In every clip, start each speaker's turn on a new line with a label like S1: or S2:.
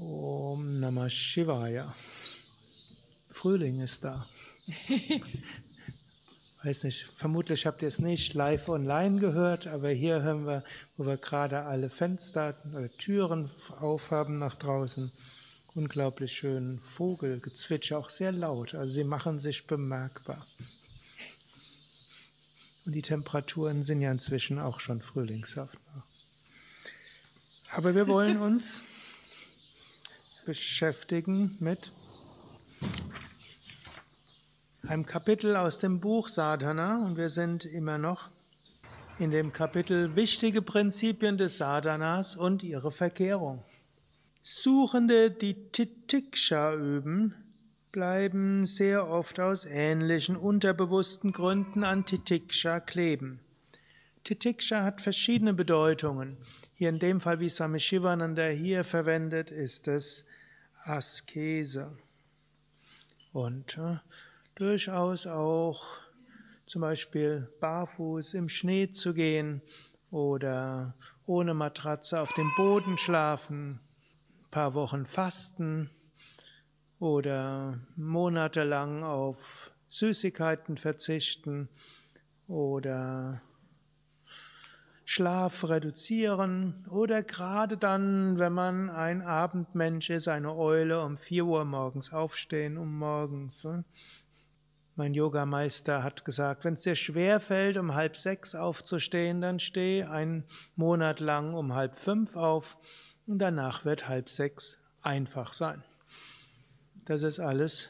S1: Om Namah Shivaya. Frühling ist da. Weiß nicht, vermutlich habt ihr es nicht live online gehört, aber hier hören wir, wo wir gerade alle Fenster oder Türen aufhaben nach draußen, unglaublich schönen Vogelgezwitscher, auch sehr laut. Also sie machen sich bemerkbar. Und die Temperaturen sind ja inzwischen auch schon frühlingshaft. Aber wir wollen uns beschäftigen mit einem Kapitel aus dem Buch Sadhana und wir sind immer noch in dem Kapitel Wichtige Prinzipien des Sadhanas und ihre Verkehrung. Suchende, die Titiksha üben, bleiben sehr oft aus ähnlichen unterbewussten Gründen an Titiksha kleben. Titiksha hat verschiedene Bedeutungen. Hier in dem Fall, wie Swami Shivananda hier verwendet, ist es Askese. Und äh, durchaus auch zum Beispiel barfuß im Schnee zu gehen oder ohne Matratze auf dem Boden schlafen, ein paar Wochen fasten oder monatelang auf Süßigkeiten verzichten oder Schlaf reduzieren oder gerade dann, wenn man ein Abendmensch ist, eine Eule, um vier Uhr morgens aufstehen, um morgens. Hm? Mein Yogameister hat gesagt, wenn es dir schwer fällt, um halb sechs aufzustehen, dann steh einen Monat lang um halb fünf auf und danach wird halb sechs einfach sein. Das ist alles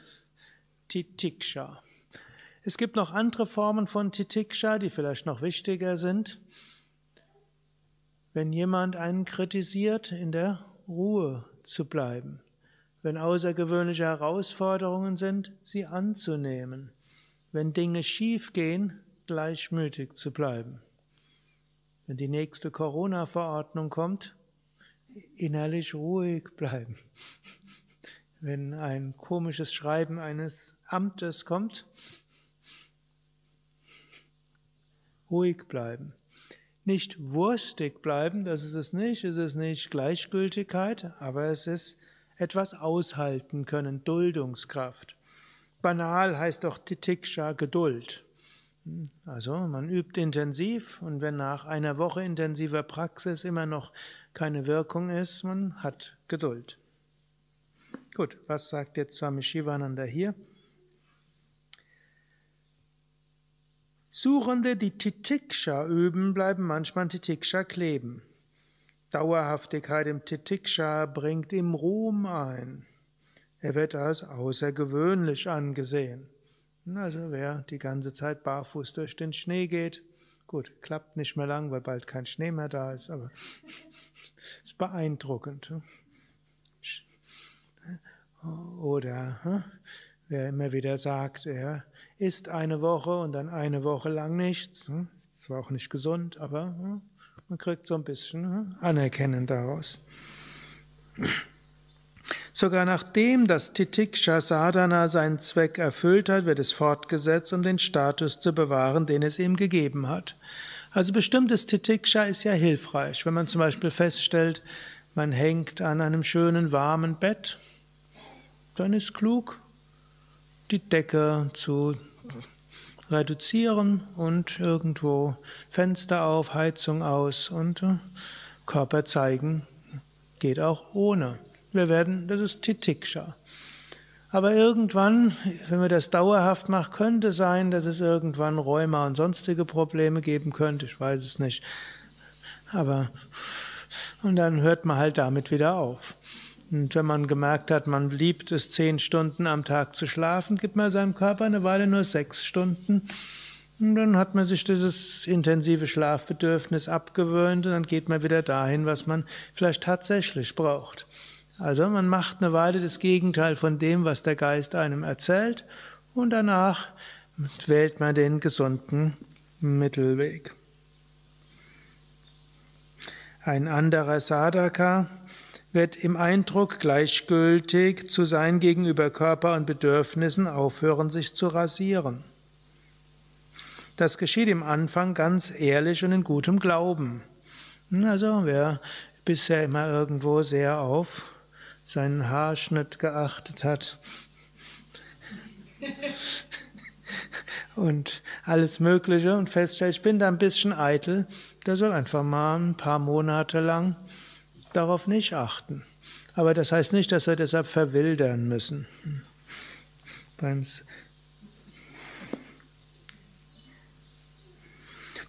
S1: Titiksha. Es gibt noch andere Formen von Titiksha, die vielleicht noch wichtiger sind. Wenn jemand einen kritisiert, in der Ruhe zu bleiben. Wenn außergewöhnliche Herausforderungen sind, sie anzunehmen. Wenn Dinge schief gehen, gleichmütig zu bleiben. Wenn die nächste Corona-Verordnung kommt, innerlich ruhig bleiben. Wenn ein komisches Schreiben eines Amtes kommt, ruhig bleiben nicht wurstig bleiben, das ist es nicht, es ist nicht Gleichgültigkeit, aber es ist etwas aushalten können, Duldungskraft. Banal heißt doch Titiksha Geduld. Also man übt intensiv und wenn nach einer Woche intensiver Praxis immer noch keine Wirkung ist, man hat Geduld. Gut, was sagt jetzt Swami Shivananda hier? Suchende, die Titiksha üben, bleiben manchmal in Titiksha kleben. Dauerhaftigkeit im Titiksha bringt ihm Ruhm ein. Er wird als außergewöhnlich angesehen. Also wer die ganze Zeit barfuß durch den Schnee geht, gut, klappt nicht mehr lang, weil bald kein Schnee mehr da ist, aber ist beeindruckend. Oder hm, wer immer wieder sagt, er isst eine Woche und dann eine Woche lang nichts. Hm? Zwar auch nicht gesund, aber hm, man kriegt so ein bisschen hm, Anerkennen daraus. Sogar nachdem das Titiksha Sadhana seinen Zweck erfüllt hat, wird es fortgesetzt, um den Status zu bewahren, den es ihm gegeben hat. Also bestimmtes Titiksha ist ja hilfreich. Wenn man zum Beispiel feststellt, man hängt an einem schönen warmen Bett, dann ist klug, die Decke zu reduzieren und irgendwo Fenster auf, Heizung aus und äh, Körper zeigen geht auch ohne. Wir werden, das ist Titiksha. Aber irgendwann, wenn wir das dauerhaft machen, könnte sein, dass es irgendwann Rheuma und sonstige Probleme geben könnte. Ich weiß es nicht. Aber, und dann hört man halt damit wieder auf. Und wenn man gemerkt hat, man liebt es, zehn Stunden am Tag zu schlafen, gibt man seinem Körper eine Weile nur sechs Stunden. Und dann hat man sich dieses intensive Schlafbedürfnis abgewöhnt und dann geht man wieder dahin, was man vielleicht tatsächlich braucht. Also man macht eine Weile das Gegenteil von dem, was der Geist einem erzählt und danach wählt man den gesunden Mittelweg. Ein anderer Sadhaka wird im Eindruck gleichgültig zu sein gegenüber Körper und Bedürfnissen aufhören, sich zu rasieren. Das geschieht im Anfang ganz ehrlich und in gutem Glauben. Also wer bisher immer irgendwo sehr auf seinen Haarschnitt geachtet hat. und alles Mögliche und feststellt, ich bin da ein bisschen eitel, der soll einfach mal ein paar Monate lang darauf nicht achten. Aber das heißt nicht, dass wir deshalb verwildern müssen.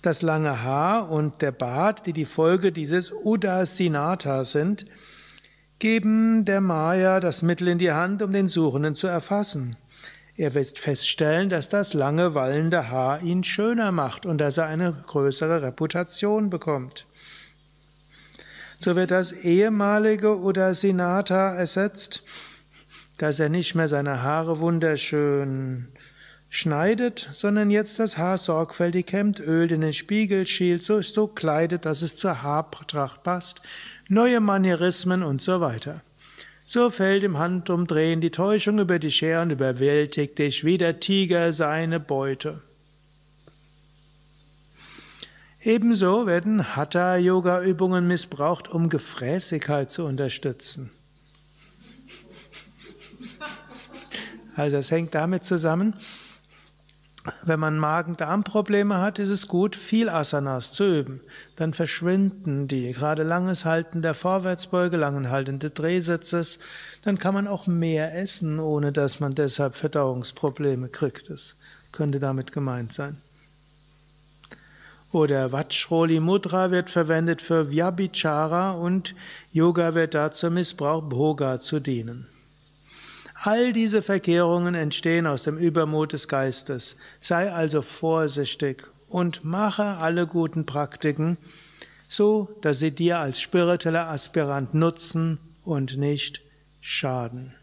S1: Das lange Haar und der Bart, die die Folge dieses Udasinata sind, geben der Maya das Mittel in die Hand, um den Suchenden zu erfassen. Er wird feststellen, dass das lange wallende Haar ihn schöner macht und dass er eine größere Reputation bekommt. So wird das ehemalige Udasinata ersetzt, dass er nicht mehr seine Haare wunderschön schneidet, sondern jetzt das Haar sorgfältig kämmt, ölt in den Spiegel schielt, so, so kleidet, dass es zur Haartracht passt, neue Manierismen und so weiter. So fällt im Handumdrehen die Täuschung über die Schere und überwältigt dich wie der Tiger seine Beute. Ebenso werden Hatha-Yoga-Übungen missbraucht, um Gefräßigkeit zu unterstützen. Also es hängt damit zusammen, wenn man Magen-Darm-Probleme hat, ist es gut, viel Asanas zu üben. Dann verschwinden die, gerade langes Halten der Vorwärtsbeuge, langen Halten des Drehsitzes. Dann kann man auch mehr essen, ohne dass man deshalb Verdauungsprobleme kriegt. Das könnte damit gemeint sein. Oder Vajroli Mudra wird verwendet für Vyabhichara und Yoga wird dazu missbraucht, Bhoga zu dienen. All diese Verkehrungen entstehen aus dem Übermut des Geistes. Sei also vorsichtig und mache alle guten Praktiken so, dass sie dir als spiritueller Aspirant nutzen und nicht schaden.